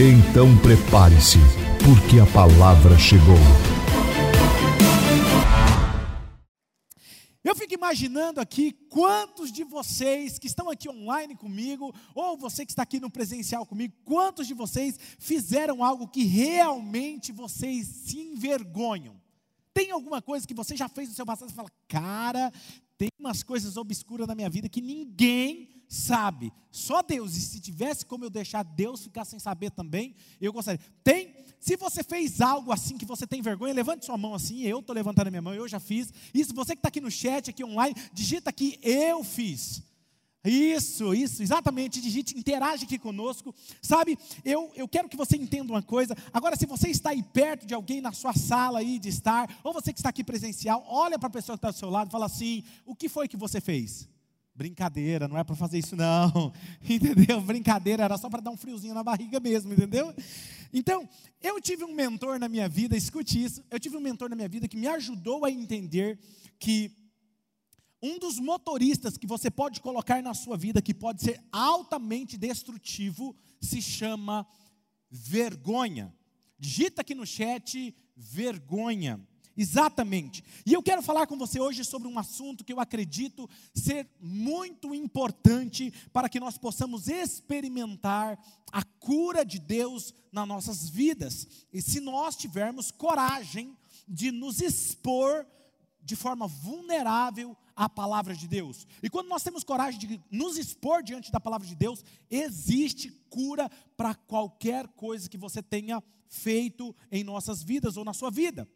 Então prepare-se, porque a palavra chegou. Eu fico imaginando aqui quantos de vocês que estão aqui online comigo, ou você que está aqui no presencial comigo, quantos de vocês fizeram algo que realmente vocês se envergonham? Tem alguma coisa que você já fez no seu passado e fala, cara, tem umas coisas obscuras na minha vida que ninguém sabe, só Deus. E se tivesse como eu deixar Deus ficar sem saber também, eu gostaria. Tem se você fez algo assim que você tem vergonha, levante sua mão assim. Eu estou levantando a minha mão, eu já fiz. Isso, você que está aqui no chat, aqui online, digita aqui, eu fiz. Isso, isso, exatamente. Digite, interage aqui conosco. Sabe, eu, eu quero que você entenda uma coisa. Agora, se você está aí perto de alguém na sua sala aí de estar, ou você que está aqui presencial, olha para a pessoa que está do seu lado e fala assim: o que foi que você fez? Brincadeira, não é para fazer isso não, entendeu? Brincadeira, era só para dar um friozinho na barriga mesmo, entendeu? Então, eu tive um mentor na minha vida, escute isso, eu tive um mentor na minha vida que me ajudou a entender que um dos motoristas que você pode colocar na sua vida, que pode ser altamente destrutivo, se chama vergonha. Digita aqui no chat, vergonha. Exatamente. E eu quero falar com você hoje sobre um assunto que eu acredito ser muito importante para que nós possamos experimentar a cura de Deus nas nossas vidas. E se nós tivermos coragem de nos expor de forma vulnerável à palavra de Deus. E quando nós temos coragem de nos expor diante da palavra de Deus, existe cura para qualquer coisa que você tenha feito em nossas vidas ou na sua vida.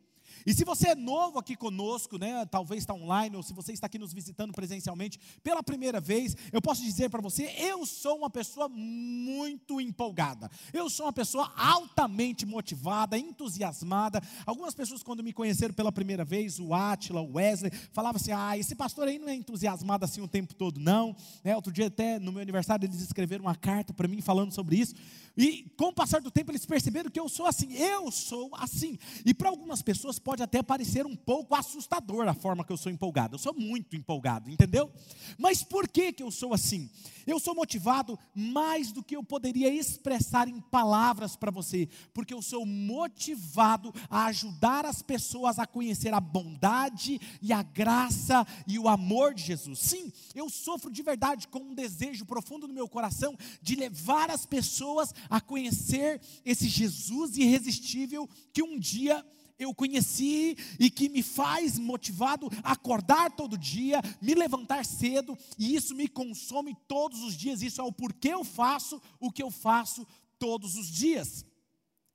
E se você é novo aqui conosco, né, talvez está online, ou se você está aqui nos visitando presencialmente pela primeira vez, eu posso dizer para você: eu sou uma pessoa muito empolgada, eu sou uma pessoa altamente motivada, entusiasmada. Algumas pessoas, quando me conheceram pela primeira vez, o Atila, o Wesley, falavam assim: ah, esse pastor aí não é entusiasmado assim o tempo todo, não. Né, outro dia, até no meu aniversário, eles escreveram uma carta para mim falando sobre isso. E com o passar do tempo, eles perceberam que eu sou assim, eu sou assim. E para algumas pessoas pode até parecer um pouco assustador a forma que eu sou empolgado. Eu sou muito empolgado, entendeu? Mas por que, que eu sou assim? Eu sou motivado mais do que eu poderia expressar em palavras para você, porque eu sou motivado a ajudar as pessoas a conhecer a bondade e a graça e o amor de Jesus. Sim, eu sofro de verdade com um desejo profundo no meu coração de levar as pessoas a conhecer esse Jesus irresistível que um dia eu conheci e que me faz motivado a acordar todo dia, me levantar cedo, e isso me consome todos os dias. Isso é o porquê eu faço o que eu faço todos os dias.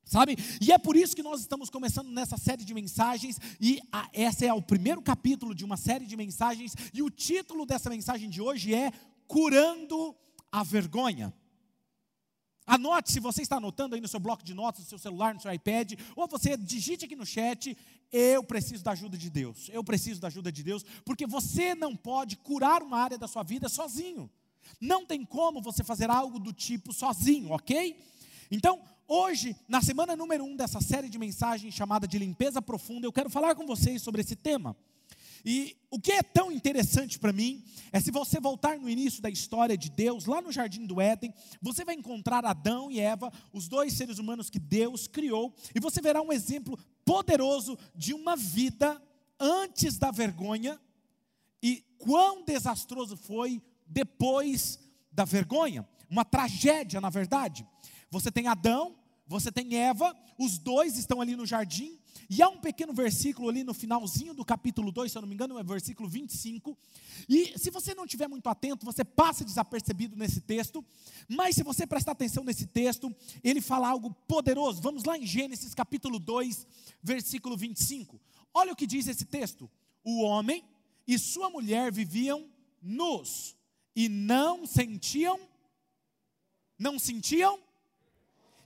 Sabe? E é por isso que nós estamos começando nessa série de mensagens, e a, essa é o primeiro capítulo de uma série de mensagens, e o título dessa mensagem de hoje é Curando a Vergonha. Anote, se você está anotando aí no seu bloco de notas, no seu celular, no seu iPad, ou você digite aqui no chat, eu preciso da ajuda de Deus. Eu preciso da ajuda de Deus, porque você não pode curar uma área da sua vida sozinho. Não tem como você fazer algo do tipo sozinho, ok? Então, hoje, na semana número um dessa série de mensagens chamada de limpeza profunda, eu quero falar com vocês sobre esse tema. E o que é tão interessante para mim é se você voltar no início da história de Deus, lá no jardim do Éden, você vai encontrar Adão e Eva, os dois seres humanos que Deus criou, e você verá um exemplo poderoso de uma vida antes da vergonha e quão desastroso foi depois da vergonha. Uma tragédia, na verdade. Você tem Adão, você tem Eva, os dois estão ali no jardim, e há um pequeno versículo ali no finalzinho do capítulo 2, se eu não me engano, é versículo 25. E se você não estiver muito atento, você passa desapercebido nesse texto. Mas se você prestar atenção nesse texto, ele fala algo poderoso. Vamos lá em Gênesis capítulo 2, versículo 25. Olha o que diz esse texto: O homem e sua mulher viviam nus e não sentiam, não sentiam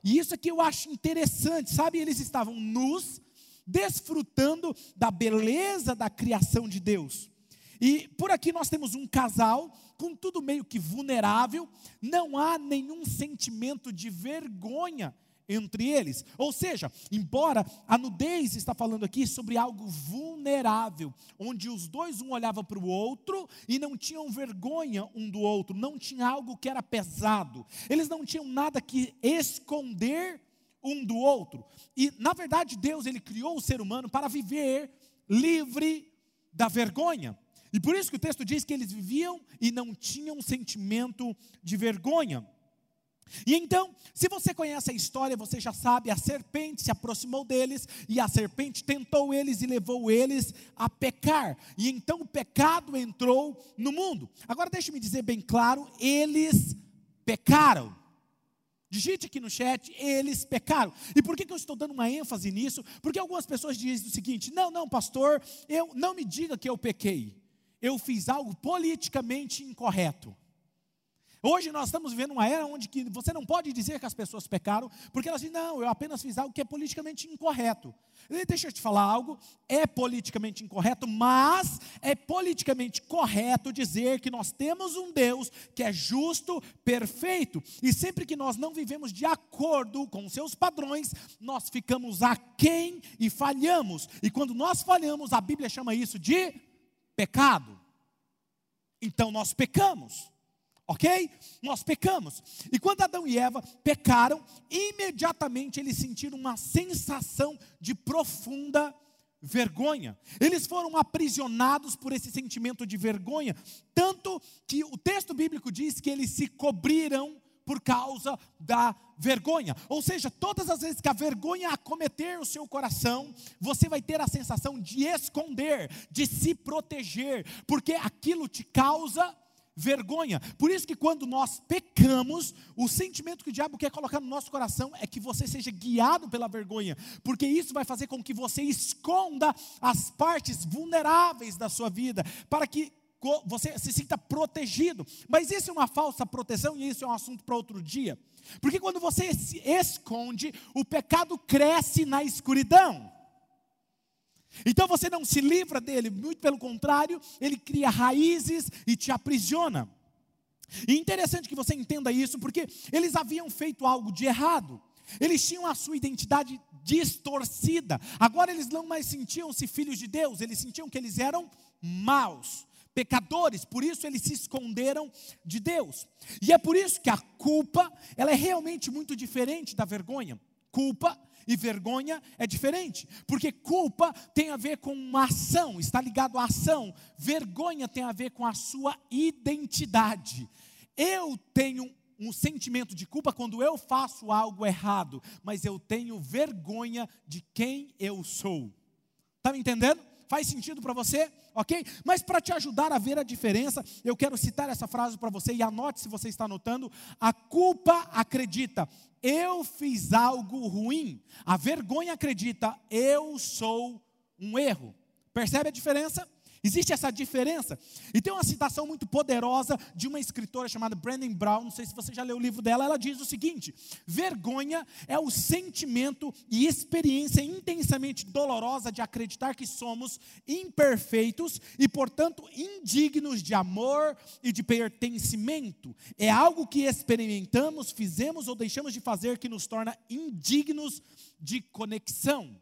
E isso aqui eu acho interessante, sabe? Eles estavam nus, desfrutando da beleza da criação de Deus. E por aqui nós temos um casal com tudo meio que vulnerável, não há nenhum sentimento de vergonha entre eles. Ou seja, embora a nudez está falando aqui sobre algo vulnerável, onde os dois um olhava para o outro e não tinham vergonha um do outro, não tinha algo que era pesado. Eles não tinham nada que esconder um do outro. E na verdade Deus ele criou o ser humano para viver livre da vergonha. E por isso que o texto diz que eles viviam e não tinham sentimento de vergonha. E então, se você conhece a história, você já sabe, a serpente se aproximou deles e a serpente tentou eles e levou eles a pecar. E então o pecado entrou no mundo. Agora deixe-me dizer bem claro, eles pecaram. Digite aqui no chat, eles pecaram. E por que, que eu estou dando uma ênfase nisso? Porque algumas pessoas dizem o seguinte: não, não, pastor, eu não me diga que eu pequei eu fiz algo politicamente incorreto. Hoje nós estamos vivendo uma era onde que você não pode dizer que as pessoas pecaram, porque elas dizem, não, eu apenas fiz algo que é politicamente incorreto. Deixa eu te falar algo, é politicamente incorreto, mas é politicamente correto dizer que nós temos um Deus que é justo, perfeito, e sempre que nós não vivemos de acordo com seus padrões, nós ficamos aquém e falhamos. E quando nós falhamos, a Bíblia chama isso de pecado. Então nós pecamos. Ok? Nós pecamos. E quando Adão e Eva pecaram, imediatamente eles sentiram uma sensação de profunda vergonha. Eles foram aprisionados por esse sentimento de vergonha, tanto que o texto bíblico diz que eles se cobriram por causa da vergonha. Ou seja, todas as vezes que a vergonha acometer o seu coração, você vai ter a sensação de esconder, de se proteger, porque aquilo te causa vergonha. Por isso que quando nós pecamos, o sentimento que o diabo quer colocar no nosso coração é que você seja guiado pela vergonha, porque isso vai fazer com que você esconda as partes vulneráveis da sua vida, para que você se sinta protegido. Mas isso é uma falsa proteção e isso é um assunto para outro dia. Porque quando você se esconde, o pecado cresce na escuridão. Então você não se livra dele, muito pelo contrário, ele cria raízes e te aprisiona. E interessante que você entenda isso, porque eles haviam feito algo de errado. Eles tinham a sua identidade distorcida. Agora eles não mais sentiam-se filhos de Deus, eles sentiam que eles eram maus pecadores, por isso eles se esconderam de Deus. E é por isso que a culpa, ela é realmente muito diferente da vergonha. Culpa e vergonha é diferente, porque culpa tem a ver com uma ação, está ligado à ação. Vergonha tem a ver com a sua identidade. Eu tenho um sentimento de culpa quando eu faço algo errado, mas eu tenho vergonha de quem eu sou. Está me entendendo? Faz sentido para você? Ok? Mas para te ajudar a ver a diferença, eu quero citar essa frase para você e anote se você está anotando. A culpa acredita, eu fiz algo ruim. A vergonha acredita, eu sou um erro. Percebe a diferença? Existe essa diferença. E tem uma citação muito poderosa de uma escritora chamada Brandon Brown, não sei se você já leu o livro dela, ela diz o seguinte: vergonha é o sentimento e experiência intensamente dolorosa de acreditar que somos imperfeitos e, portanto, indignos de amor e de pertencimento. É algo que experimentamos, fizemos ou deixamos de fazer que nos torna indignos de conexão.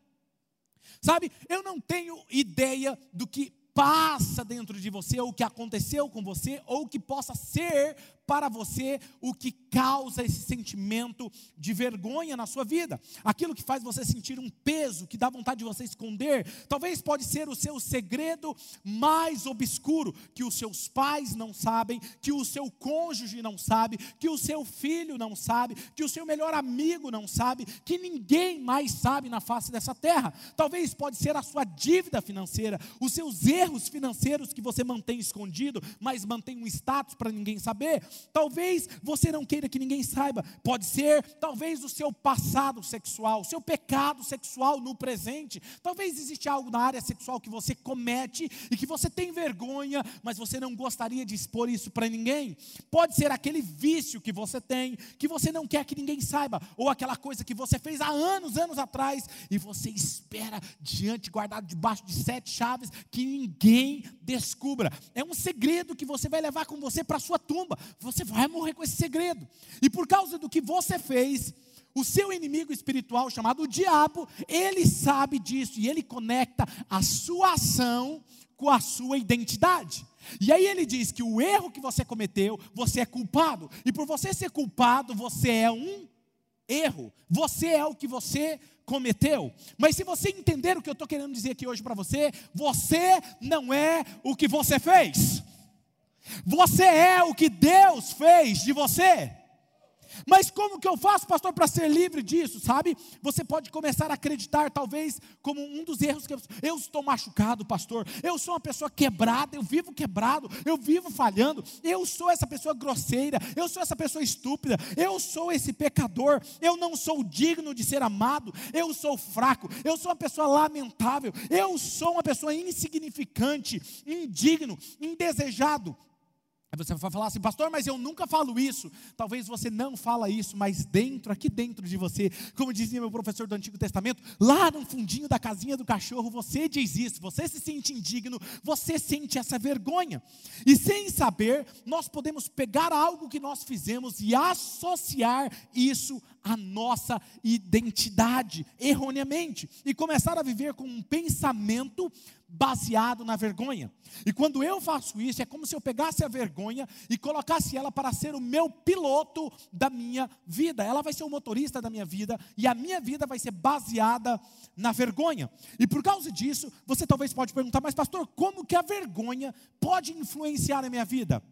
Sabe, eu não tenho ideia do que passa dentro de você, ou o que aconteceu com você, ou o que possa ser para você o que causa esse sentimento de vergonha na sua vida. Aquilo que faz você sentir um peso, que dá vontade de você esconder. Talvez pode ser o seu segredo mais obscuro, que os seus pais não sabem, que o seu cônjuge não sabe, que o seu filho não sabe, que o seu melhor amigo não sabe, que ninguém mais sabe na face dessa terra. Talvez pode ser a sua dívida financeira, os seus erros financeiros que você mantém escondido, mas mantém um status para ninguém saber talvez você não queira que ninguém saiba, pode ser talvez o seu passado sexual, o seu pecado sexual no presente. Talvez existe algo na área sexual que você comete e que você tem vergonha, mas você não gostaria de expor isso para ninguém. Pode ser aquele vício que você tem, que você não quer que ninguém saiba, ou aquela coisa que você fez há anos, anos atrás e você espera diante guardado debaixo de sete chaves que ninguém descubra. É um segredo que você vai levar com você para sua tumba. Você vai morrer com esse segredo. E por causa do que você fez, o seu inimigo espiritual, chamado diabo, ele sabe disso e ele conecta a sua ação com a sua identidade. E aí ele diz que o erro que você cometeu, você é culpado. E por você ser culpado, você é um erro. Você é o que você cometeu. Mas se você entender o que eu estou querendo dizer aqui hoje para você, você não é o que você fez. Você é o que Deus fez de você. Mas como que eu faço, pastor, para ser livre disso, sabe? Você pode começar a acreditar, talvez, como um dos erros que eu, eu estou machucado, pastor. Eu sou uma pessoa quebrada, eu vivo quebrado, eu vivo falhando. Eu sou essa pessoa grosseira, eu sou essa pessoa estúpida, eu sou esse pecador. Eu não sou digno de ser amado, eu sou fraco, eu sou uma pessoa lamentável, eu sou uma pessoa insignificante, indigno, indesejado. Aí você vai falar assim, pastor, mas eu nunca falo isso. Talvez você não fala isso, mas dentro, aqui dentro de você, como dizia meu professor do Antigo Testamento, lá no fundinho da casinha do cachorro, você diz isso, você se sente indigno, você sente essa vergonha. E sem saber, nós podemos pegar algo que nós fizemos e associar isso à nossa identidade, erroneamente, e começar a viver com um pensamento baseado na vergonha. E quando eu faço isso, é como se eu pegasse a vergonha e colocasse ela para ser o meu piloto da minha vida. Ela vai ser o motorista da minha vida e a minha vida vai ser baseada na vergonha. E por causa disso, você talvez pode perguntar: "Mas pastor, como que a vergonha pode influenciar a minha vida?"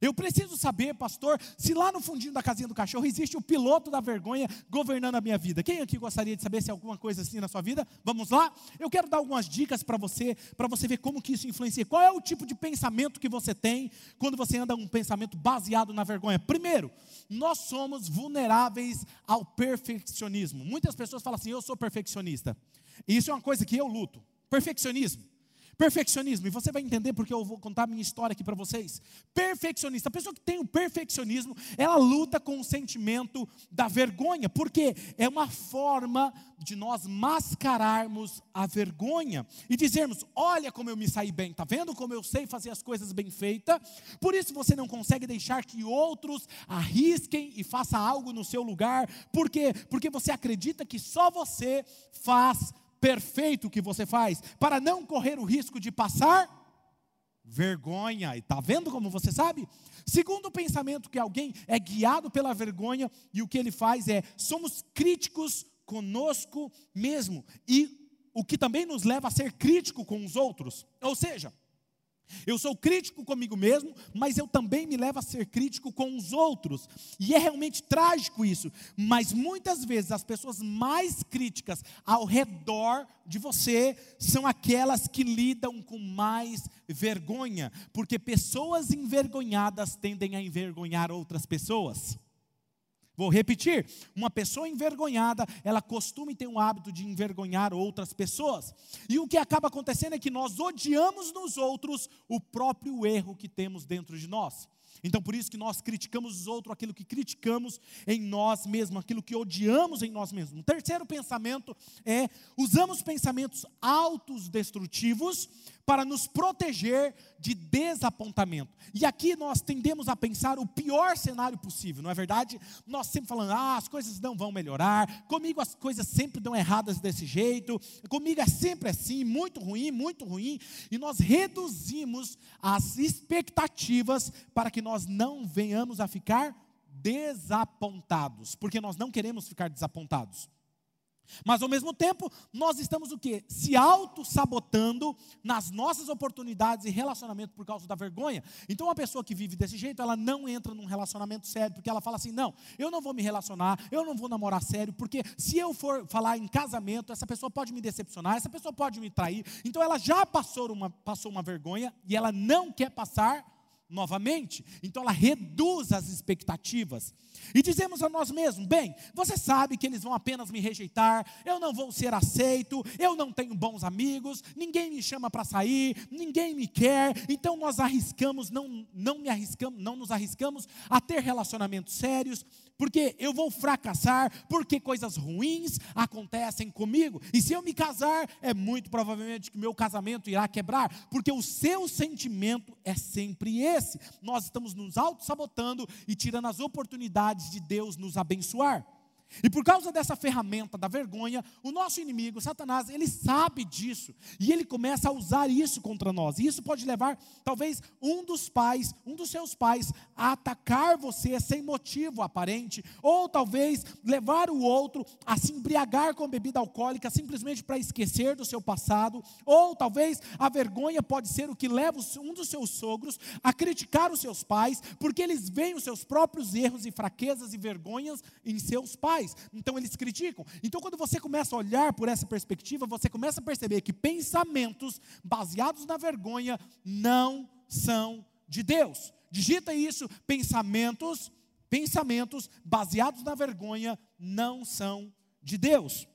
Eu preciso saber, pastor, se lá no fundinho da casinha do cachorro existe o piloto da vergonha governando a minha vida. Quem aqui gostaria de saber se é alguma coisa assim na sua vida? Vamos lá? Eu quero dar algumas dicas para você, para você ver como que isso influencia. Qual é o tipo de pensamento que você tem quando você anda um pensamento baseado na vergonha? Primeiro, nós somos vulneráveis ao perfeccionismo. Muitas pessoas falam assim: "Eu sou perfeccionista". E isso é uma coisa que eu luto. Perfeccionismo. Perfeccionismo, e você vai entender porque eu vou contar a minha história aqui para vocês. Perfeccionista, a pessoa que tem o perfeccionismo, ela luta com o sentimento da vergonha, porque é uma forma de nós mascararmos a vergonha e dizermos: olha como eu me saí bem, tá vendo como eu sei fazer as coisas bem feitas? Por isso você não consegue deixar que outros arrisquem e façam algo no seu lugar, por quê? Porque você acredita que só você faz perfeito o que você faz, para não correr o risco de passar vergonha. E está vendo como você sabe? Segundo o pensamento que alguém é guiado pela vergonha e o que ele faz é somos críticos conosco mesmo e o que também nos leva a ser crítico com os outros. Ou seja, eu sou crítico comigo mesmo, mas eu também me levo a ser crítico com os outros. E é realmente trágico isso. Mas muitas vezes as pessoas mais críticas ao redor de você são aquelas que lidam com mais vergonha, porque pessoas envergonhadas tendem a envergonhar outras pessoas. Vou repetir: uma pessoa envergonhada, ela costuma ter um hábito de envergonhar outras pessoas. E o que acaba acontecendo é que nós odiamos nos outros o próprio erro que temos dentro de nós. Então, por isso que nós criticamos os outros, aquilo que criticamos em nós mesmos, aquilo que odiamos em nós mesmos. O terceiro pensamento é: usamos pensamentos autodestrutivos para nos proteger de desapontamento. E aqui nós tendemos a pensar o pior cenário possível, não é verdade? Nós sempre falando, ah, as coisas não vão melhorar, comigo as coisas sempre dão erradas desse jeito, comigo é sempre assim, muito ruim, muito ruim, e nós reduzimos as expectativas para que nós não venhamos a ficar desapontados, porque nós não queremos ficar desapontados. Mas ao mesmo tempo, nós estamos o quê? Se auto-sabotando nas nossas oportunidades e relacionamento por causa da vergonha. Então, uma pessoa que vive desse jeito, ela não entra num relacionamento sério, porque ela fala assim: não, eu não vou me relacionar, eu não vou namorar sério, porque se eu for falar em casamento, essa pessoa pode me decepcionar, essa pessoa pode me trair. Então, ela já passou uma, passou uma vergonha e ela não quer passar novamente. Então ela reduz as expectativas. E dizemos a nós mesmos: bem, você sabe que eles vão apenas me rejeitar, eu não vou ser aceito, eu não tenho bons amigos, ninguém me chama para sair, ninguém me quer, então nós arriscamos, não, não me arriscamos, não nos arriscamos a ter relacionamentos sérios, porque eu vou fracassar, porque coisas ruins acontecem comigo. E se eu me casar, é muito provavelmente que meu casamento irá quebrar, porque o seu sentimento é sempre esse. Nós estamos nos auto-sabotando e tirando as oportunidades de Deus nos abençoar. E por causa dessa ferramenta da vergonha, o nosso inimigo, Satanás, ele sabe disso. E ele começa a usar isso contra nós. E isso pode levar, talvez, um dos pais, um dos seus pais, a atacar você sem motivo aparente. Ou talvez levar o outro a se embriagar com bebida alcoólica simplesmente para esquecer do seu passado. Ou talvez a vergonha pode ser o que leva um dos seus sogros a criticar os seus pais, porque eles veem os seus próprios erros e fraquezas e vergonhas em seus pais faz. Então eles criticam. Então quando você começa a olhar por essa perspectiva, você começa a perceber que pensamentos baseados na vergonha não são de Deus. Digita isso, pensamentos, pensamentos baseados na vergonha não são de Deus.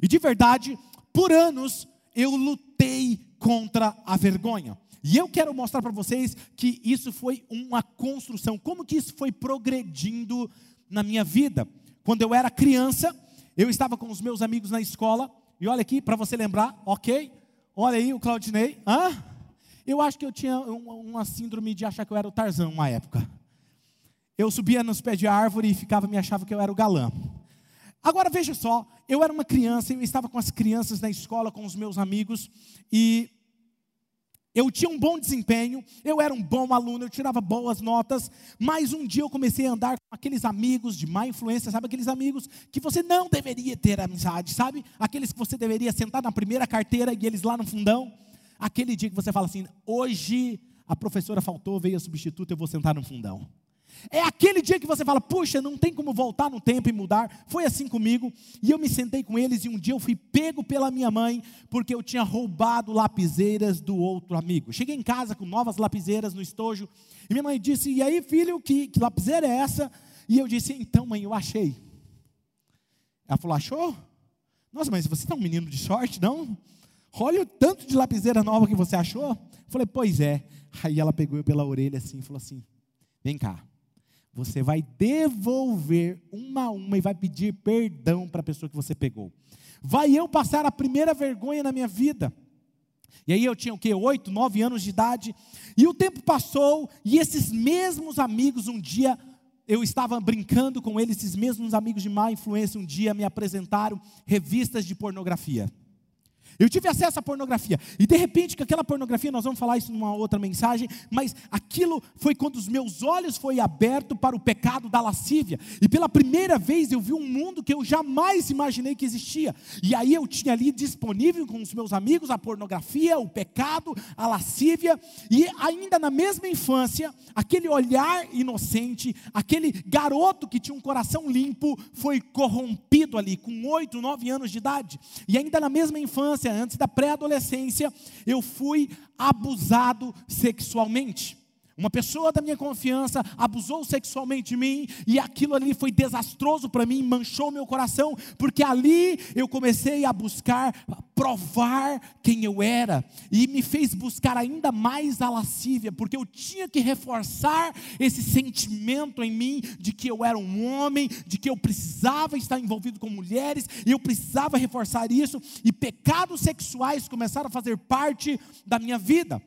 E de verdade, por anos eu lutei contra a vergonha. E eu quero mostrar para vocês que isso foi uma construção, como que isso foi progredindo na minha vida. Quando eu era criança, eu estava com os meus amigos na escola, e olha aqui, para você lembrar, ok? Olha aí o Claudinei. Hã? Eu acho que eu tinha uma síndrome de achar que eu era o Tarzan uma época. Eu subia nos pés de árvore e ficava, me achava que eu era o galã. Agora veja só, eu era uma criança, eu estava com as crianças na escola, com os meus amigos, e eu tinha um bom desempenho, eu era um bom aluno, eu tirava boas notas, mas um dia eu comecei a andar com aqueles amigos de má influência, sabe aqueles amigos que você não deveria ter amizade, sabe? Aqueles que você deveria sentar na primeira carteira e eles lá no fundão. Aquele dia que você fala assim: hoje a professora faltou, veio a substituta, eu vou sentar no fundão. É aquele dia que você fala, puxa, não tem como voltar no tempo e mudar. Foi assim comigo. E eu me sentei com eles e um dia eu fui pego pela minha mãe porque eu tinha roubado lapiseiras do outro amigo. Cheguei em casa com novas lapiseiras no estojo e minha mãe disse: E aí, filho, que, que lapiseira é essa? E eu disse: Então, mãe, eu achei. Ela falou: Achou? Nossa, mas você está um menino de sorte, não? Olha o tanto de lapiseira nova que você achou. Eu falei: Pois é. Aí ela pegou eu pela orelha assim e falou assim: Vem cá você vai devolver uma a uma e vai pedir perdão para a pessoa que você pegou. Vai eu passar a primeira vergonha na minha vida. E aí eu tinha o quê? Oito, nove anos de idade. E o tempo passou, e esses mesmos amigos, um dia, eu estava brincando com eles, esses mesmos amigos de má influência, um dia me apresentaram revistas de pornografia. Eu tive acesso à pornografia. E de repente, com aquela pornografia, nós vamos falar isso numa outra mensagem, mas aquilo foi quando os meus olhos foram abertos para o pecado da lascívia. E pela primeira vez eu vi um mundo que eu jamais imaginei que existia. E aí eu tinha ali disponível com os meus amigos a pornografia, o pecado, a lascívia. E ainda na mesma infância, aquele olhar inocente, aquele garoto que tinha um coração limpo, foi corrompido ali, com oito, nove anos de idade. E ainda na mesma infância, infância, antes da pré-adolescência, eu fui abusado sexualmente. Uma pessoa da minha confiança abusou sexualmente de mim e aquilo ali foi desastroso para mim, manchou meu coração, porque ali eu comecei a buscar provar quem eu era e me fez buscar ainda mais a lascívia, porque eu tinha que reforçar esse sentimento em mim de que eu era um homem, de que eu precisava estar envolvido com mulheres, e eu precisava reforçar isso, e pecados sexuais começaram a fazer parte da minha vida.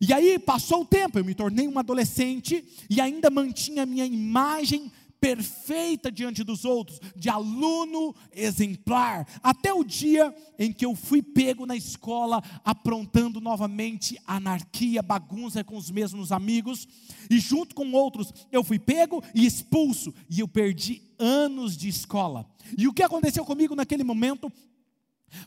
E aí passou o tempo, eu me tornei um adolescente e ainda mantinha a minha imagem perfeita diante dos outros, de aluno exemplar, até o dia em que eu fui pego na escola aprontando novamente anarquia, bagunça com os mesmos amigos, e junto com outros eu fui pego e expulso, e eu perdi anos de escola. E o que aconteceu comigo naquele momento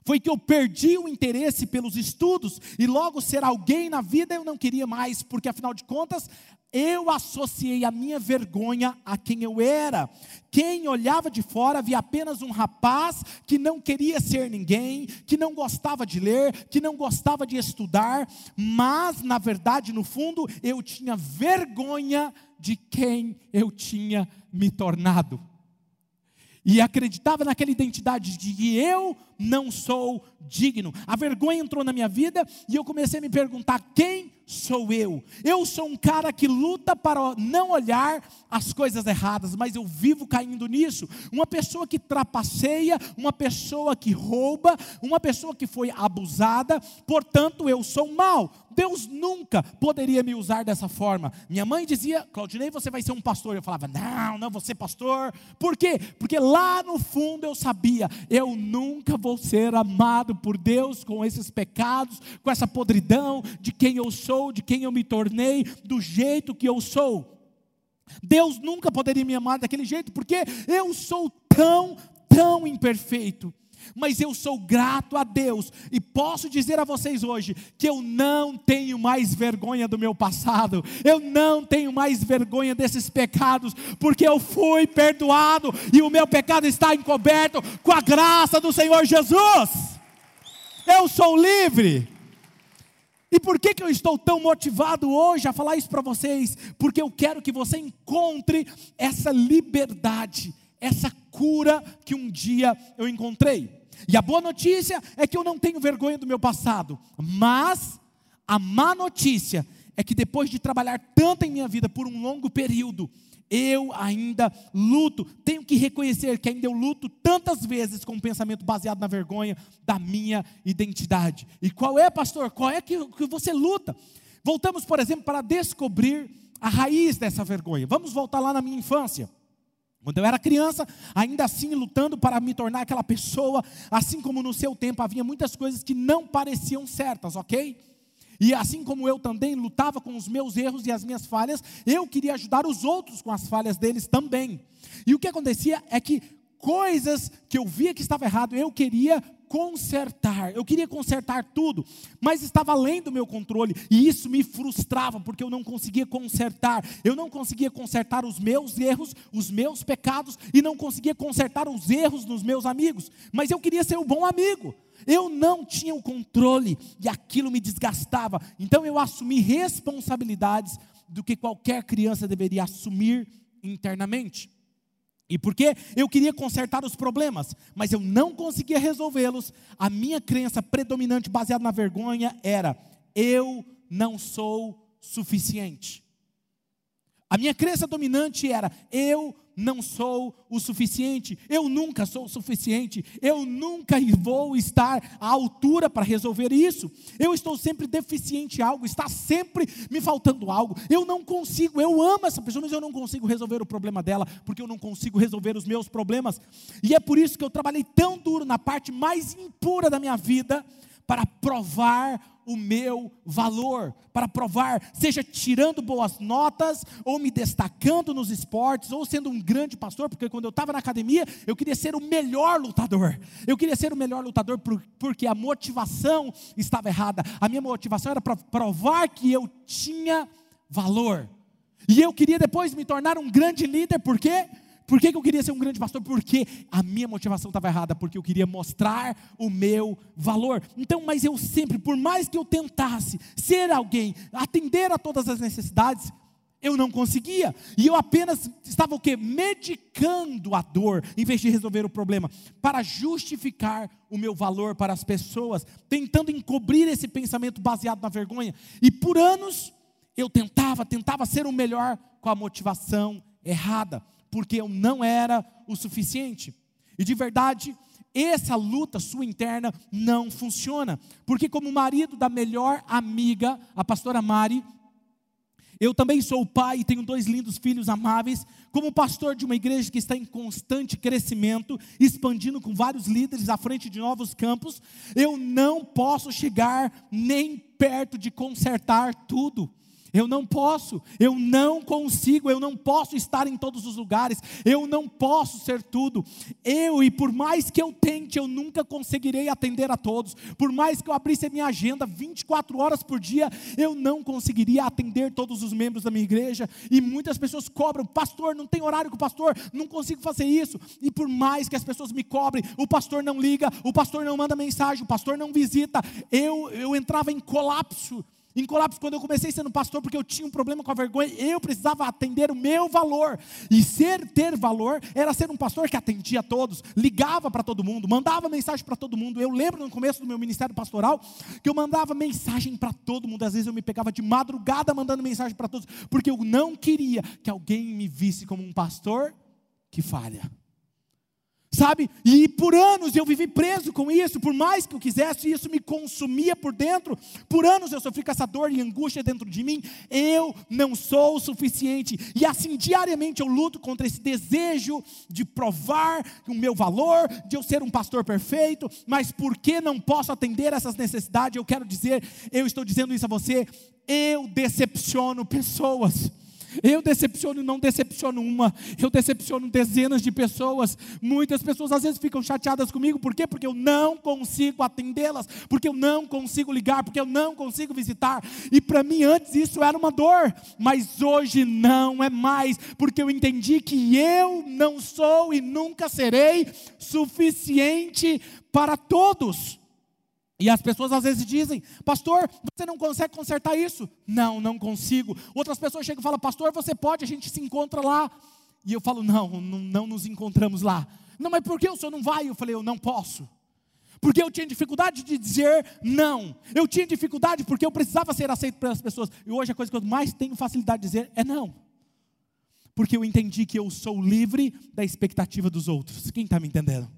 Foi que eu perdi o interesse pelos estudos e logo ser alguém na vida eu não queria mais, porque afinal de contas eu associei a minha vergonha a quem eu era. Quem olhava de fora via apenas um rapaz que não queria ser ninguém, que não gostava de ler, que não gostava de estudar, mas na verdade, no fundo, eu tinha vergonha de quem eu tinha me tornado. E acreditava naquela identidade de que eu não sou digno. A vergonha entrou na minha vida e eu comecei a me perguntar: quem sou eu. Eu sou um cara que luta para não olhar as coisas erradas, mas eu vivo caindo nisso. Uma pessoa que trapaceia, uma pessoa que rouba, uma pessoa que foi abusada, portanto eu sou mal. Deus nunca poderia me usar dessa forma. Minha mãe dizia: Claudinei, você vai ser um pastor. Eu falava: Não, não vou ser pastor. Por quê? Porque lá no fundo eu sabia: eu nunca vou ser amado por Deus com esses pecados, com essa podridão de quem eu sou sou, de quem eu me tornei, do jeito que eu sou. Deus nunca poderia me amar daquele jeito, porque eu sou tão, tão imperfeito. Mas eu sou grato a Deus e posso dizer a vocês hoje que eu não tenho mais vergonha do meu passado, eu não tenho mais vergonha desses pecados, porque eu fui perdoado e o meu pecado está encoberto com a graça do Senhor Jesus. Eu sou livre. E por que, que eu estou tão motivado hoje a falar isso para vocês? Porque eu quero que você encontre essa liberdade, essa cura que um dia eu encontrei. E a boa notícia é que eu não tenho vergonha do meu passado, mas a má notícia é que depois de trabalhar tanto em minha vida por um longo período, eu ainda luto. Tenho que reconhecer que ainda eu luto tantas vezes com um pensamento baseado na vergonha da minha identidade. E qual é, pastor? Qual é que, que você luta? Voltamos, por exemplo, para descobrir a raiz dessa vergonha. Vamos voltar lá na minha infância. Quando eu era criança, ainda assim lutando para me tornar aquela pessoa, assim como no seu tempo havia muitas coisas que não pareciam certas, ok? E assim como eu também lutava com os meus erros e as minhas falhas, eu queria ajudar os outros com as falhas deles também. E o que acontecia é que coisas que eu via que estava errado, eu queria consertar. Eu queria consertar tudo, mas estava além do meu controle, e isso me frustrava porque eu não conseguia consertar. Eu não conseguia consertar os meus erros, os meus pecados e não conseguia consertar os erros dos meus amigos, mas eu queria ser o bom amigo. Eu não tinha o controle e aquilo me desgastava. Então eu assumi responsabilidades do que qualquer criança deveria assumir internamente. E porque eu queria consertar os problemas, mas eu não conseguia resolvê-los, a minha crença predominante baseada na vergonha era: eu não sou suficiente. A minha crença dominante era: eu não sou o suficiente, eu nunca sou o suficiente, eu nunca vou estar à altura para resolver isso, eu estou sempre deficiente em algo, está sempre me faltando algo, eu não consigo, eu amo essa pessoa, mas eu não consigo resolver o problema dela, porque eu não consigo resolver os meus problemas, e é por isso que eu trabalhei tão duro na parte mais impura da minha vida, para provar o meu valor, para provar, seja tirando boas notas, ou me destacando nos esportes, ou sendo um grande pastor, porque quando eu estava na academia, eu queria ser o melhor lutador. Eu queria ser o melhor lutador porque a motivação estava errada. A minha motivação era para provar que eu tinha valor. E eu queria depois me tornar um grande líder, por quê? Por que, que eu queria ser um grande pastor? Porque a minha motivação estava errada, porque eu queria mostrar o meu valor. Então, mas eu sempre, por mais que eu tentasse ser alguém, atender a todas as necessidades, eu não conseguia. E eu apenas estava o quê? Medicando a dor, em vez de resolver o problema, para justificar o meu valor para as pessoas, tentando encobrir esse pensamento baseado na vergonha. E por anos eu tentava, tentava ser o melhor com a motivação errada porque eu não era o suficiente. E de verdade, essa luta sua interna não funciona, porque como marido da melhor amiga, a pastora Mari, eu também sou pai e tenho dois lindos filhos amáveis. Como pastor de uma igreja que está em constante crescimento, expandindo com vários líderes à frente de novos campos, eu não posso chegar nem perto de consertar tudo. Eu não posso, eu não consigo, eu não posso estar em todos os lugares, eu não posso ser tudo. Eu, e por mais que eu tente, eu nunca conseguirei atender a todos. Por mais que eu abrisse a minha agenda 24 horas por dia, eu não conseguiria atender todos os membros da minha igreja. E muitas pessoas cobram, pastor, não tem horário com o pastor, não consigo fazer isso. E por mais que as pessoas me cobrem, o pastor não liga, o pastor não manda mensagem, o pastor não visita, eu, eu entrava em colapso em colapso, quando eu comecei sendo pastor, porque eu tinha um problema com a vergonha, eu precisava atender o meu valor. E ser ter valor era ser um pastor que atendia a todos, ligava para todo mundo, mandava mensagem para todo mundo. Eu lembro no começo do meu ministério pastoral que eu mandava mensagem para todo mundo. Às vezes eu me pegava de madrugada mandando mensagem para todos, porque eu não queria que alguém me visse como um pastor que falha sabe? E por anos eu vivi preso com isso, por mais que eu quisesse, isso me consumia por dentro. Por anos eu sofri com essa dor e angústia dentro de mim. Eu não sou o suficiente. E assim diariamente eu luto contra esse desejo de provar o meu valor, de eu ser um pastor perfeito, mas porque não posso atender essas necessidades, eu quero dizer, eu estou dizendo isso a você, eu decepciono pessoas. Eu decepciono e não decepciono uma, eu decepciono dezenas de pessoas. Muitas pessoas às vezes ficam chateadas comigo, por quê? Porque eu não consigo atendê-las, porque eu não consigo ligar, porque eu não consigo visitar. E para mim antes isso era uma dor, mas hoje não é mais, porque eu entendi que eu não sou e nunca serei suficiente para todos. E as pessoas às vezes dizem, pastor, você não consegue consertar isso? Não, não consigo. Outras pessoas chegam e falam, pastor, você pode, a gente se encontra lá. E eu falo, não, não, não nos encontramos lá. Não, mas por que o senhor não vai? Eu falei, eu não posso. Porque eu tinha dificuldade de dizer não. Eu tinha dificuldade porque eu precisava ser aceito pelas pessoas. E hoje a coisa que eu mais tenho facilidade de dizer é não. Porque eu entendi que eu sou livre da expectativa dos outros. Quem está me entendendo?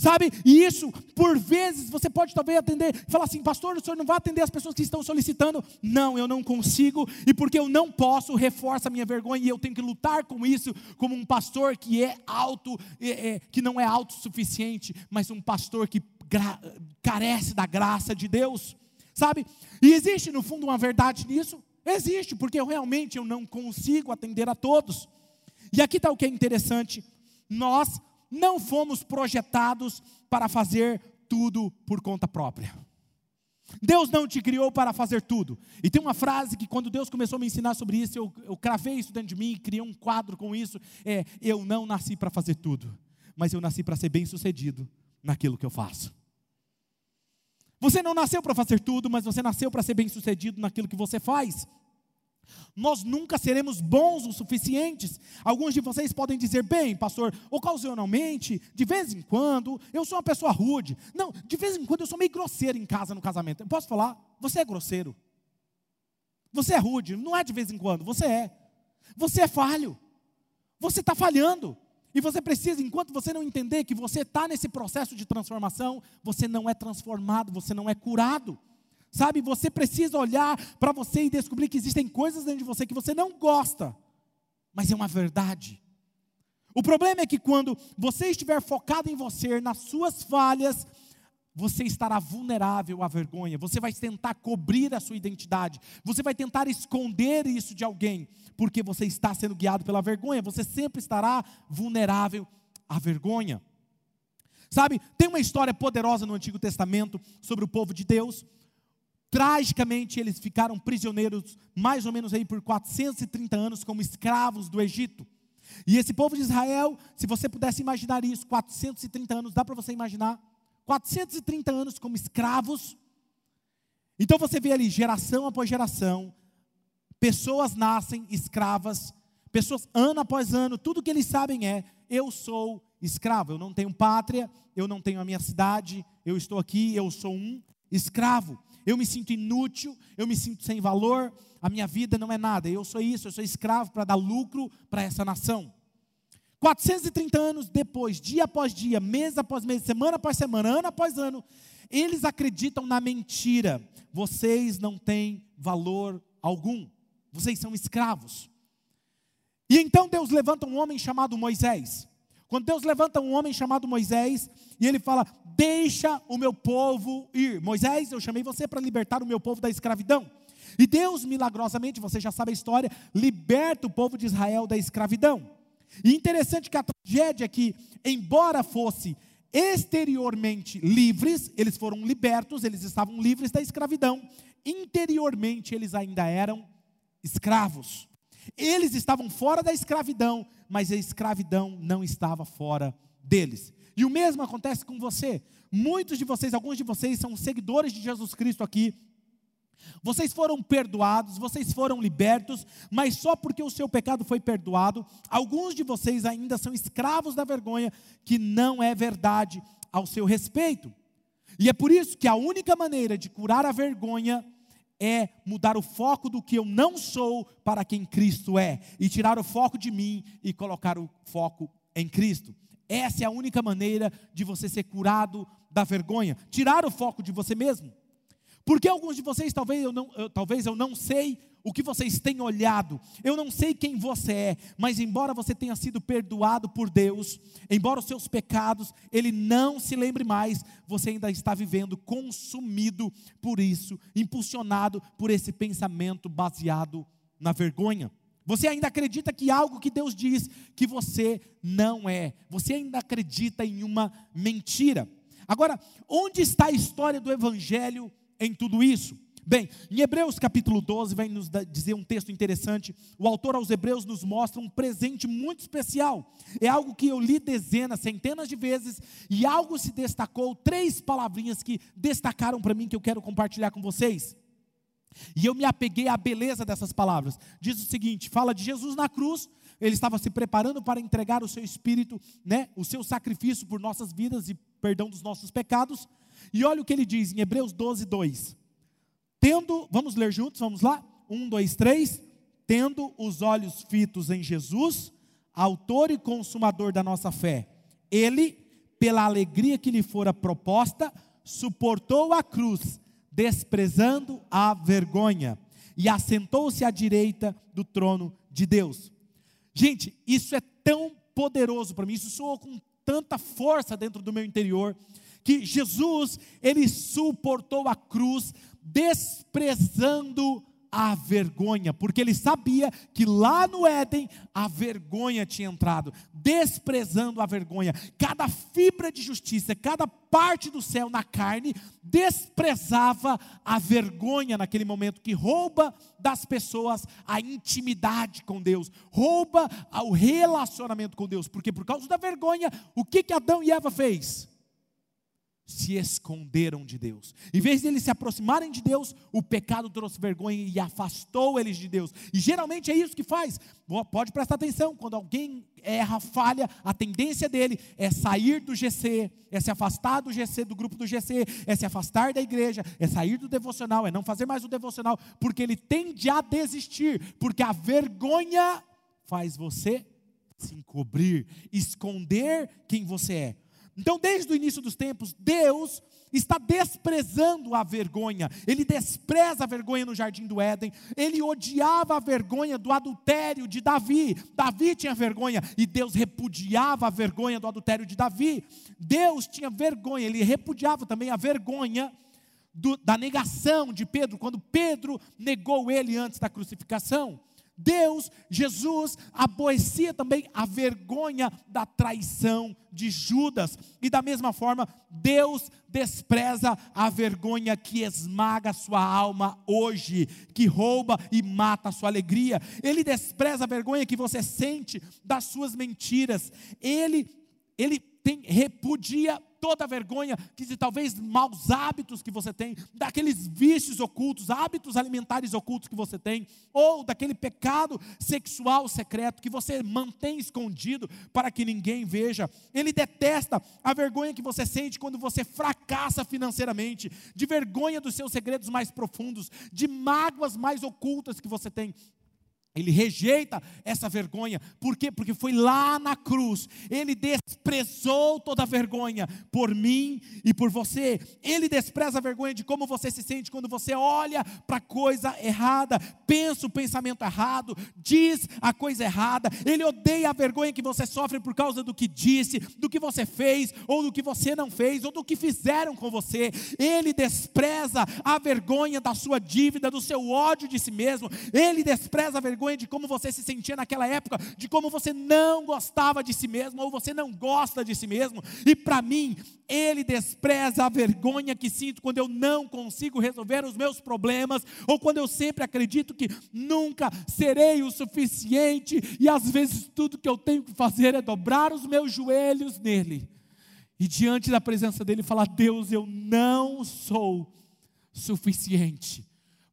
Sabe? E isso, por vezes, você pode talvez atender, falar assim, pastor, o senhor não vai atender as pessoas que estão solicitando. Não, eu não consigo, e porque eu não posso, reforça a minha vergonha, e eu tenho que lutar com isso, como um pastor que é alto, é, é, que não é autossuficiente, mas um pastor que carece da graça de Deus. Sabe? E existe no fundo uma verdade nisso? Existe, porque eu realmente eu não consigo atender a todos. E aqui está o que é interessante. Nós não fomos projetados para fazer tudo por conta própria. Deus não te criou para fazer tudo. E tem uma frase que quando Deus começou a me ensinar sobre isso, eu, eu cravei isso dentro de mim, criei um quadro com isso. É, eu não nasci para fazer tudo, mas eu nasci para ser bem sucedido naquilo que eu faço. Você não nasceu para fazer tudo, mas você nasceu para ser bem sucedido naquilo que você faz. Nós nunca seremos bons o suficientes. Alguns de vocês podem dizer, bem, pastor, ocasionalmente, de vez em quando, eu sou uma pessoa rude. Não, de vez em quando eu sou meio grosseiro em casa, no casamento. Eu posso falar? Você é grosseiro. Você é rude. Não é de vez em quando, você é. Você é falho. Você está falhando. E você precisa, enquanto você não entender que você está nesse processo de transformação, você não é transformado, você não é curado. Sabe, você precisa olhar para você e descobrir que existem coisas dentro de você que você não gosta, mas é uma verdade. O problema é que quando você estiver focado em você, nas suas falhas, você estará vulnerável à vergonha, você vai tentar cobrir a sua identidade, você vai tentar esconder isso de alguém, porque você está sendo guiado pela vergonha, você sempre estará vulnerável à vergonha. Sabe, tem uma história poderosa no Antigo Testamento sobre o povo de Deus, Tragicamente, eles ficaram prisioneiros mais ou menos aí por 430 anos como escravos do Egito. E esse povo de Israel, se você pudesse imaginar isso, 430 anos, dá para você imaginar? 430 anos como escravos. Então você vê ali, geração após geração, pessoas nascem escravas, pessoas ano após ano, tudo que eles sabem é: eu sou escravo, eu não tenho pátria, eu não tenho a minha cidade, eu estou aqui, eu sou um escravo eu me sinto inútil, eu me sinto sem valor, a minha vida não é nada, eu sou isso, eu sou escravo para dar lucro para essa nação. 430 anos depois, dia após dia, mês após mês, semana após semana, ano após ano, eles acreditam na mentira. Vocês não têm valor algum, vocês são escravos. E então Deus levanta um homem chamado Moisés. Quando Deus levanta um homem chamado Moisés, e ele fala: Deixa o meu povo ir. Moisés, eu chamei você para libertar o meu povo da escravidão. E Deus, milagrosamente, você já sabe a história, liberta o povo de Israel da escravidão. E interessante que a tragédia é que, embora fosse exteriormente livres, eles foram libertos, eles estavam livres da escravidão, interiormente eles ainda eram escravos. Eles estavam fora da escravidão, mas a escravidão não estava fora deles. E o mesmo acontece com você. Muitos de vocês, alguns de vocês são seguidores de Jesus Cristo aqui. Vocês foram perdoados, vocês foram libertos, mas só porque o seu pecado foi perdoado, alguns de vocês ainda são escravos da vergonha, que não é verdade ao seu respeito. E é por isso que a única maneira de curar a vergonha é mudar o foco do que eu não sou para quem Cristo é, e tirar o foco de mim e colocar o foco em Cristo. Essa é a única maneira de você ser curado da vergonha, tirar o foco de você mesmo. Porque alguns de vocês, talvez eu, não, eu, talvez eu não sei o que vocês têm olhado, eu não sei quem você é, mas embora você tenha sido perdoado por Deus, embora os seus pecados, Ele não se lembre mais, você ainda está vivendo consumido por isso, impulsionado por esse pensamento baseado na vergonha. Você ainda acredita que algo que Deus diz que você não é, você ainda acredita em uma mentira. Agora, onde está a história do Evangelho em tudo isso? Bem, em Hebreus capítulo 12 vai nos dizer um texto interessante. O autor aos Hebreus nos mostra um presente muito especial. É algo que eu li dezenas, centenas de vezes e algo se destacou, três palavrinhas que destacaram para mim que eu quero compartilhar com vocês. E eu me apeguei à beleza dessas palavras. Diz o seguinte: fala de Jesus na cruz, ele estava se preparando para entregar o seu espírito, né, o seu sacrifício por nossas vidas e perdão dos nossos pecados. E olha o que ele diz em Hebreus 12, 2. Tendo, vamos ler juntos, vamos lá? Um, dois, três. Tendo os olhos fitos em Jesus, autor e consumador da nossa fé, ele, pela alegria que lhe fora proposta, suportou a cruz, desprezando a vergonha, e assentou-se à direita do trono de Deus. Gente, isso é tão poderoso para mim, isso soou com tanta força dentro do meu interior, que Jesus, ele suportou a cruz, desprezando a vergonha, porque ele sabia que lá no Éden a vergonha tinha entrado, desprezando a vergonha. Cada fibra de justiça, cada parte do céu na carne desprezava a vergonha naquele momento que rouba das pessoas a intimidade com Deus, rouba o relacionamento com Deus, porque por causa da vergonha, o que que Adão e Eva fez? Se esconderam de Deus. Em vez de eles se aproximarem de Deus, o pecado trouxe vergonha e afastou eles de Deus. E geralmente é isso que faz. Pode prestar atenção, quando alguém erra, falha, a tendência dele é sair do GC, é se afastar do GC, do grupo do GC, é se afastar da igreja, é sair do devocional, é não fazer mais o devocional, porque ele tende a desistir, porque a vergonha faz você se encobrir, esconder quem você é. Então, desde o início dos tempos, Deus está desprezando a vergonha. Ele despreza a vergonha no jardim do Éden. Ele odiava a vergonha do adultério de Davi. Davi tinha vergonha e Deus repudiava a vergonha do adultério de Davi. Deus tinha vergonha, ele repudiava também a vergonha do, da negação de Pedro, quando Pedro negou ele antes da crucificação. Deus, Jesus, aborrecia também a vergonha da traição de Judas. E da mesma forma, Deus despreza a vergonha que esmaga sua alma hoje, que rouba e mata a sua alegria. Ele despreza a vergonha que você sente das suas mentiras. Ele ele tem, repudia toda a vergonha, que talvez maus hábitos que você tem, daqueles vícios ocultos, hábitos alimentares ocultos que você tem, ou daquele pecado sexual secreto que você mantém escondido para que ninguém veja. Ele detesta a vergonha que você sente quando você fracassa financeiramente, de vergonha dos seus segredos mais profundos, de mágoas mais ocultas que você tem. Ele rejeita essa vergonha. Por quê? Porque foi lá na cruz. Ele desprezou toda a vergonha por mim e por você. Ele despreza a vergonha de como você se sente quando você olha para a coisa errada, pensa o pensamento errado, diz a coisa errada. Ele odeia a vergonha que você sofre por causa do que disse, do que você fez, ou do que você não fez, ou do que fizeram com você. Ele despreza a vergonha da sua dívida, do seu ódio de si mesmo. Ele despreza a vergonha vergonha de como você se sentia naquela época, de como você não gostava de si mesmo, ou você não gosta de si mesmo. E para mim, ele despreza a vergonha que sinto quando eu não consigo resolver os meus problemas, ou quando eu sempre acredito que nunca serei o suficiente, e às vezes tudo que eu tenho que fazer é dobrar os meus joelhos nele, e diante da presença dele falar: Deus, eu não sou suficiente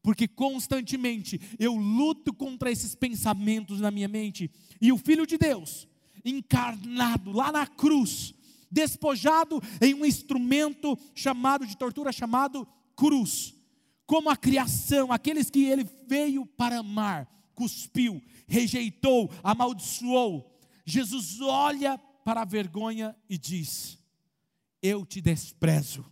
porque constantemente eu luto contra esses pensamentos na minha mente. E o Filho de Deus, encarnado lá na cruz, despojado em um instrumento chamado de tortura, chamado cruz, como a criação, aqueles que ele veio para amar, cuspiu, rejeitou, amaldiçoou. Jesus olha para a vergonha e diz: Eu te desprezo,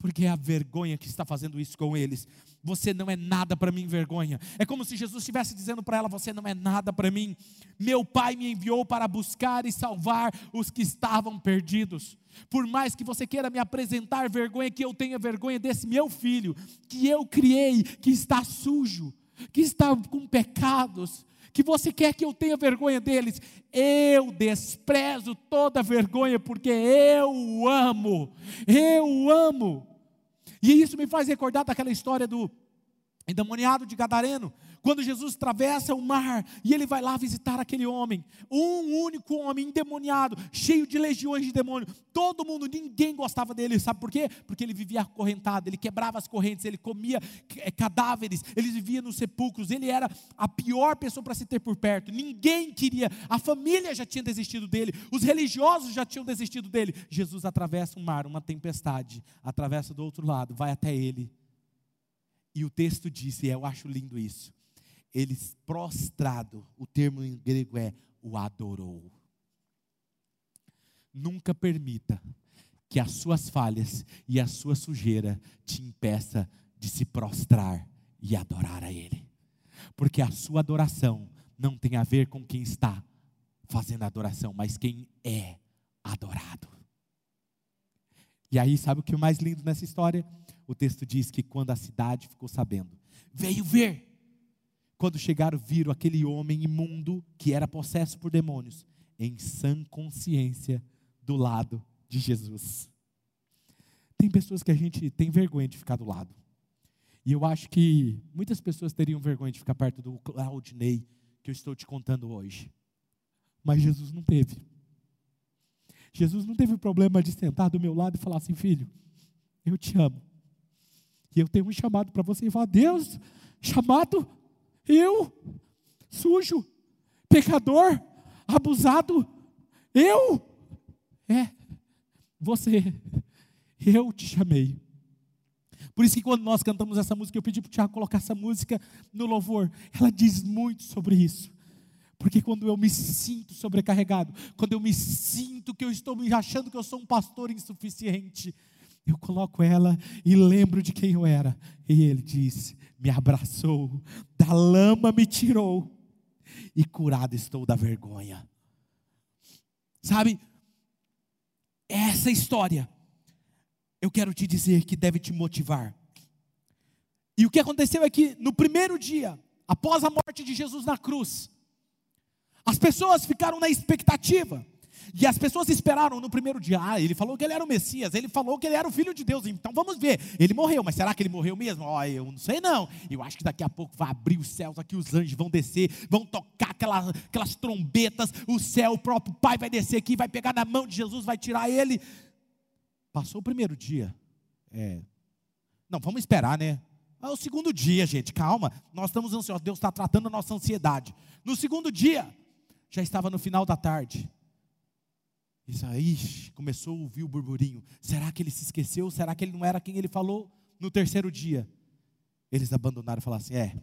porque é a vergonha que está fazendo isso com eles você não é nada para mim, vergonha. É como se Jesus estivesse dizendo para ela: Você não é nada para mim. Meu Pai me enviou para buscar e salvar os que estavam perdidos. Por mais que você queira me apresentar vergonha, que eu tenha vergonha desse meu filho, que eu criei, que está sujo, que está com pecados, que você quer que eu tenha vergonha deles, eu desprezo toda vergonha, porque eu o amo, eu o amo. E isso me faz recordar daquela história do endemoniado de Gadareno, quando Jesus atravessa o mar e ele vai lá visitar aquele homem, um único homem endemoniado, cheio de legiões de demônios. Todo mundo, ninguém gostava dele, sabe por quê? Porque ele vivia acorrentado, ele quebrava as correntes, ele comia eh, cadáveres, ele vivia nos sepulcros, ele era a pior pessoa para se ter por perto. Ninguém queria, a família já tinha desistido dele, os religiosos já tinham desistido dele. Jesus atravessa o mar, uma tempestade, atravessa do outro lado, vai até ele. E o texto diz, e eu acho lindo isso ele prostrado, o termo em grego é o adorou. Nunca permita que as suas falhas e a sua sujeira te impeça de se prostrar e adorar a Ele. Porque a sua adoração não tem a ver com quem está fazendo a adoração, mas quem é adorado. E aí, sabe o que é mais lindo nessa história? O texto diz que quando a cidade ficou sabendo, veio ver quando chegaram, viram aquele homem imundo que era possesso por demônios, em sã consciência, do lado de Jesus. Tem pessoas que a gente tem vergonha de ficar do lado. E eu acho que muitas pessoas teriam vergonha de ficar perto do Claudinei que eu estou te contando hoje. Mas Jesus não teve. Jesus não teve problema de sentar do meu lado e falar assim: filho, eu te amo. E eu tenho um chamado para você e falar: Deus, chamado eu, sujo, pecador, abusado, eu, é, você, eu te chamei. Por isso que quando nós cantamos essa música, eu pedi para o Tiago colocar essa música no louvor, ela diz muito sobre isso. Porque quando eu me sinto sobrecarregado, quando eu me sinto que eu estou me achando que eu sou um pastor insuficiente, eu coloco ela e lembro de quem eu era. E ele diz: Me abraçou, da lama me tirou, e curado estou da vergonha. Sabe, essa história, eu quero te dizer que deve te motivar. E o que aconteceu é que no primeiro dia, após a morte de Jesus na cruz, as pessoas ficaram na expectativa e as pessoas esperaram no primeiro dia. Ah, ele falou que ele era o Messias, ele falou que ele era o filho de Deus. Então vamos ver. Ele morreu, mas será que ele morreu mesmo? Ó, oh, eu não sei não. Eu acho que daqui a pouco vai abrir os céus aqui, os anjos vão descer, vão tocar aquelas, aquelas trombetas, o céu, o próprio Pai vai descer aqui, vai pegar na mão de Jesus, vai tirar ele. Passou o primeiro dia. É. Não, vamos esperar, né? É o segundo dia, gente, calma. Nós estamos ansiosos. Deus está tratando a nossa ansiedade. No segundo dia, já estava no final da tarde. Isso aí começou a ouvir o burburinho. Será que ele se esqueceu? Será que ele não era quem ele falou no terceiro dia? Eles abandonaram e falaram assim: é,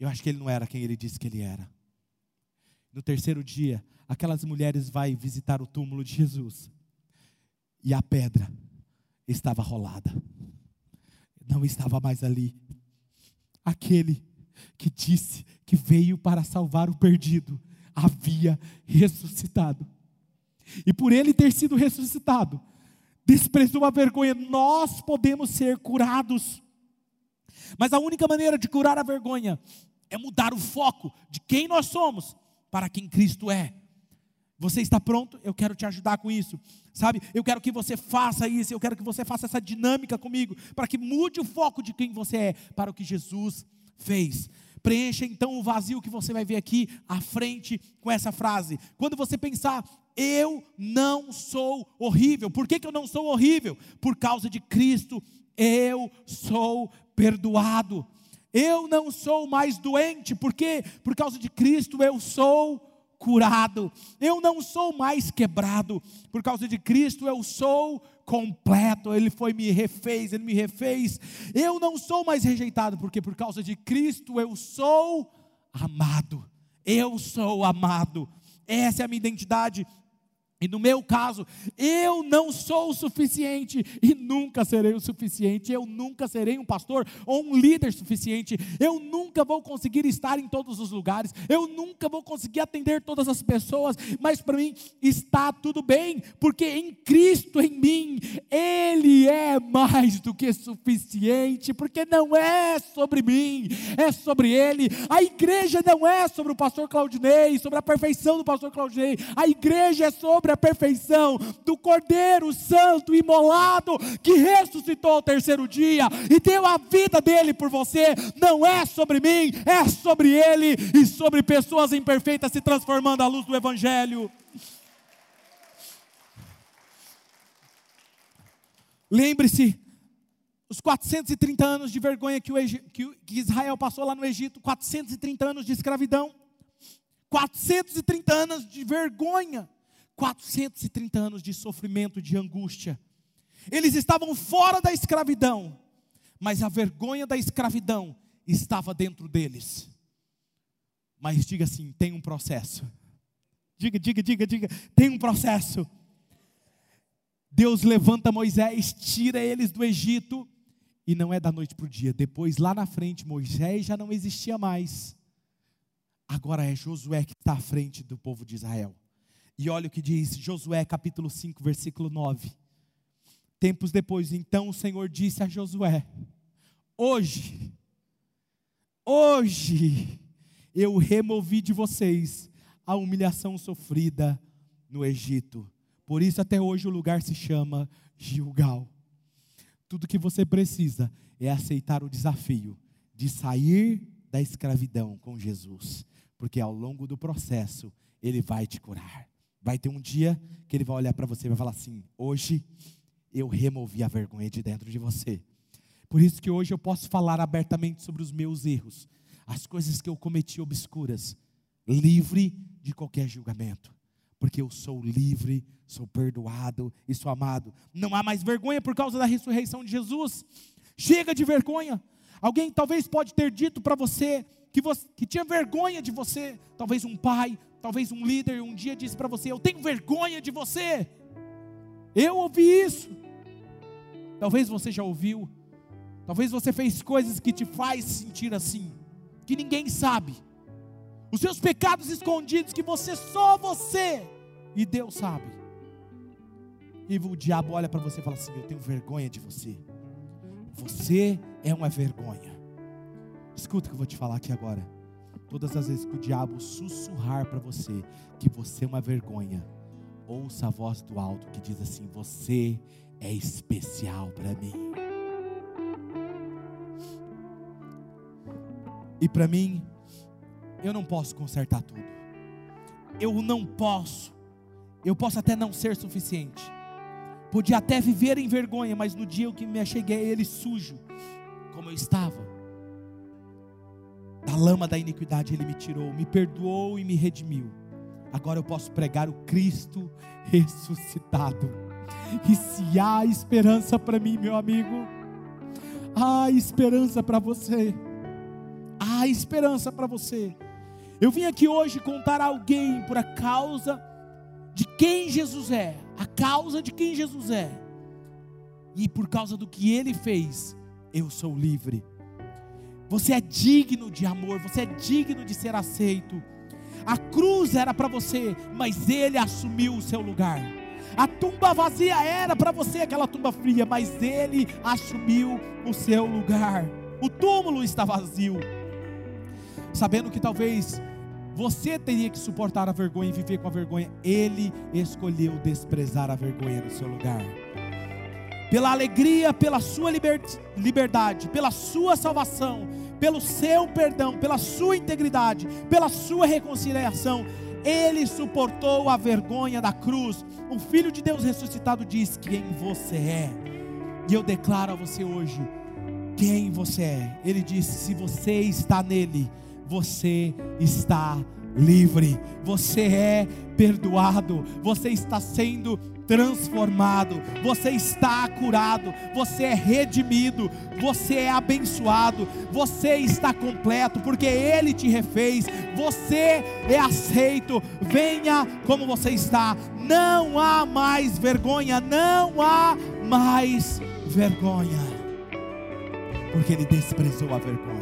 Eu acho que ele não era quem ele disse que ele era. No terceiro dia, aquelas mulheres vão visitar o túmulo de Jesus. E a pedra estava rolada. Não estava mais ali. Aquele que disse que veio para salvar o perdido havia ressuscitado. E por ele ter sido ressuscitado, desprezou a vergonha, nós podemos ser curados. Mas a única maneira de curar a vergonha é mudar o foco de quem nós somos para quem Cristo é. Você está pronto? Eu quero te ajudar com isso. Sabe? Eu quero que você faça isso, eu quero que você faça essa dinâmica comigo, para que mude o foco de quem você é para o que Jesus fez. Preencha então o vazio que você vai ver aqui à frente com essa frase. Quando você pensar, eu não sou horrível. Por que, que eu não sou horrível? Por causa de Cristo, eu sou perdoado. Eu não sou mais doente, por quê? Por causa de Cristo eu sou curado. Eu não sou mais quebrado, por causa de Cristo eu sou completo. Ele foi me refez, ele me refez. Eu não sou mais rejeitado, porque por causa de Cristo eu sou amado. Eu sou amado. Essa é a minha identidade e no meu caso, eu não sou o suficiente e nunca serei o suficiente. Eu nunca serei um pastor ou um líder suficiente. Eu nunca vou conseguir estar em todos os lugares. Eu nunca vou conseguir atender todas as pessoas. Mas para mim está tudo bem, porque em Cristo, em mim, Ele é mais do que suficiente. Porque não é sobre mim, é sobre Ele. A igreja não é sobre o pastor Claudinei, sobre a perfeição do pastor Claudinei. A igreja é sobre a perfeição do Cordeiro Santo imolado que ressuscitou ao terceiro dia e deu a vida dele por você. Não é sobre mim, é sobre ele e sobre pessoas imperfeitas se transformando à luz do Evangelho. Lembre-se, os 430 anos de vergonha que, que, que Israel passou lá no Egito, 430 anos de escravidão, 430 anos de vergonha. 430 anos de sofrimento, de angústia. Eles estavam fora da escravidão, mas a vergonha da escravidão estava dentro deles. Mas diga assim: tem um processo. Diga, diga, diga, diga, tem um processo. Deus levanta Moisés, tira eles do Egito, e não é da noite para o dia. Depois, lá na frente, Moisés já não existia mais. Agora é Josué que está à frente do povo de Israel. E olha o que diz Josué capítulo 5, versículo 9. Tempos depois, então o Senhor disse a Josué: Hoje, hoje, eu removi de vocês a humilhação sofrida no Egito. Por isso, até hoje, o lugar se chama Gilgal. Tudo que você precisa é aceitar o desafio de sair da escravidão com Jesus, porque ao longo do processo, Ele vai te curar. Vai ter um dia que ele vai olhar para você e vai falar assim: hoje eu removi a vergonha de dentro de você. Por isso que hoje eu posso falar abertamente sobre os meus erros, as coisas que eu cometi obscuras, livre de qualquer julgamento, porque eu sou livre, sou perdoado e sou amado. Não há mais vergonha por causa da ressurreição de Jesus. Chega de vergonha. Alguém talvez pode ter dito para você que, você que tinha vergonha de você, talvez um pai, Talvez um líder um dia disse para você: Eu tenho vergonha de você. Eu ouvi isso. Talvez você já ouviu. Talvez você fez coisas que te faz sentir assim, que ninguém sabe. Os seus pecados escondidos que você só você e Deus sabe. E o diabo olha para você e fala assim: Eu tenho vergonha de você. Você é uma vergonha. Escuta o que eu vou te falar aqui agora. Todas as vezes que o diabo sussurrar para você que você é uma vergonha, ouça a voz do alto que diz assim: Você é especial para mim. E para mim, eu não posso consertar tudo. Eu não posso. Eu posso até não ser suficiente. Podia até viver em vergonha, mas no dia que me acheguei a Ele sujo, como eu estava, da lama da iniquidade Ele me tirou, me perdoou e me redimiu. Agora eu posso pregar o Cristo ressuscitado. E se há esperança para mim, meu amigo, há esperança para você. Há esperança para você. Eu vim aqui hoje contar a alguém por a causa de quem Jesus é, a causa de quem Jesus é, e por causa do que ele fez, eu sou livre. Você é digno de amor, você é digno de ser aceito. A cruz era para você, mas ele assumiu o seu lugar. A tumba vazia era para você aquela tumba fria, mas ele assumiu o seu lugar. O túmulo está vazio. Sabendo que talvez você teria que suportar a vergonha e viver com a vergonha, ele escolheu desprezar a vergonha no seu lugar. Pela alegria, pela sua liberdade, pela sua salvação, pelo seu perdão, pela sua integridade, pela sua reconciliação, ele suportou a vergonha da cruz. O Filho de Deus ressuscitado diz quem você é. E eu declaro a você hoje quem você é. Ele disse: se você está nele, você está livre, você é perdoado, você está sendo transformado, você está curado, você é redimido, você é abençoado, você está completo, porque Ele te refez, você é aceito, venha como você está, não há mais vergonha, não há mais vergonha, porque Ele desprezou a vergonha.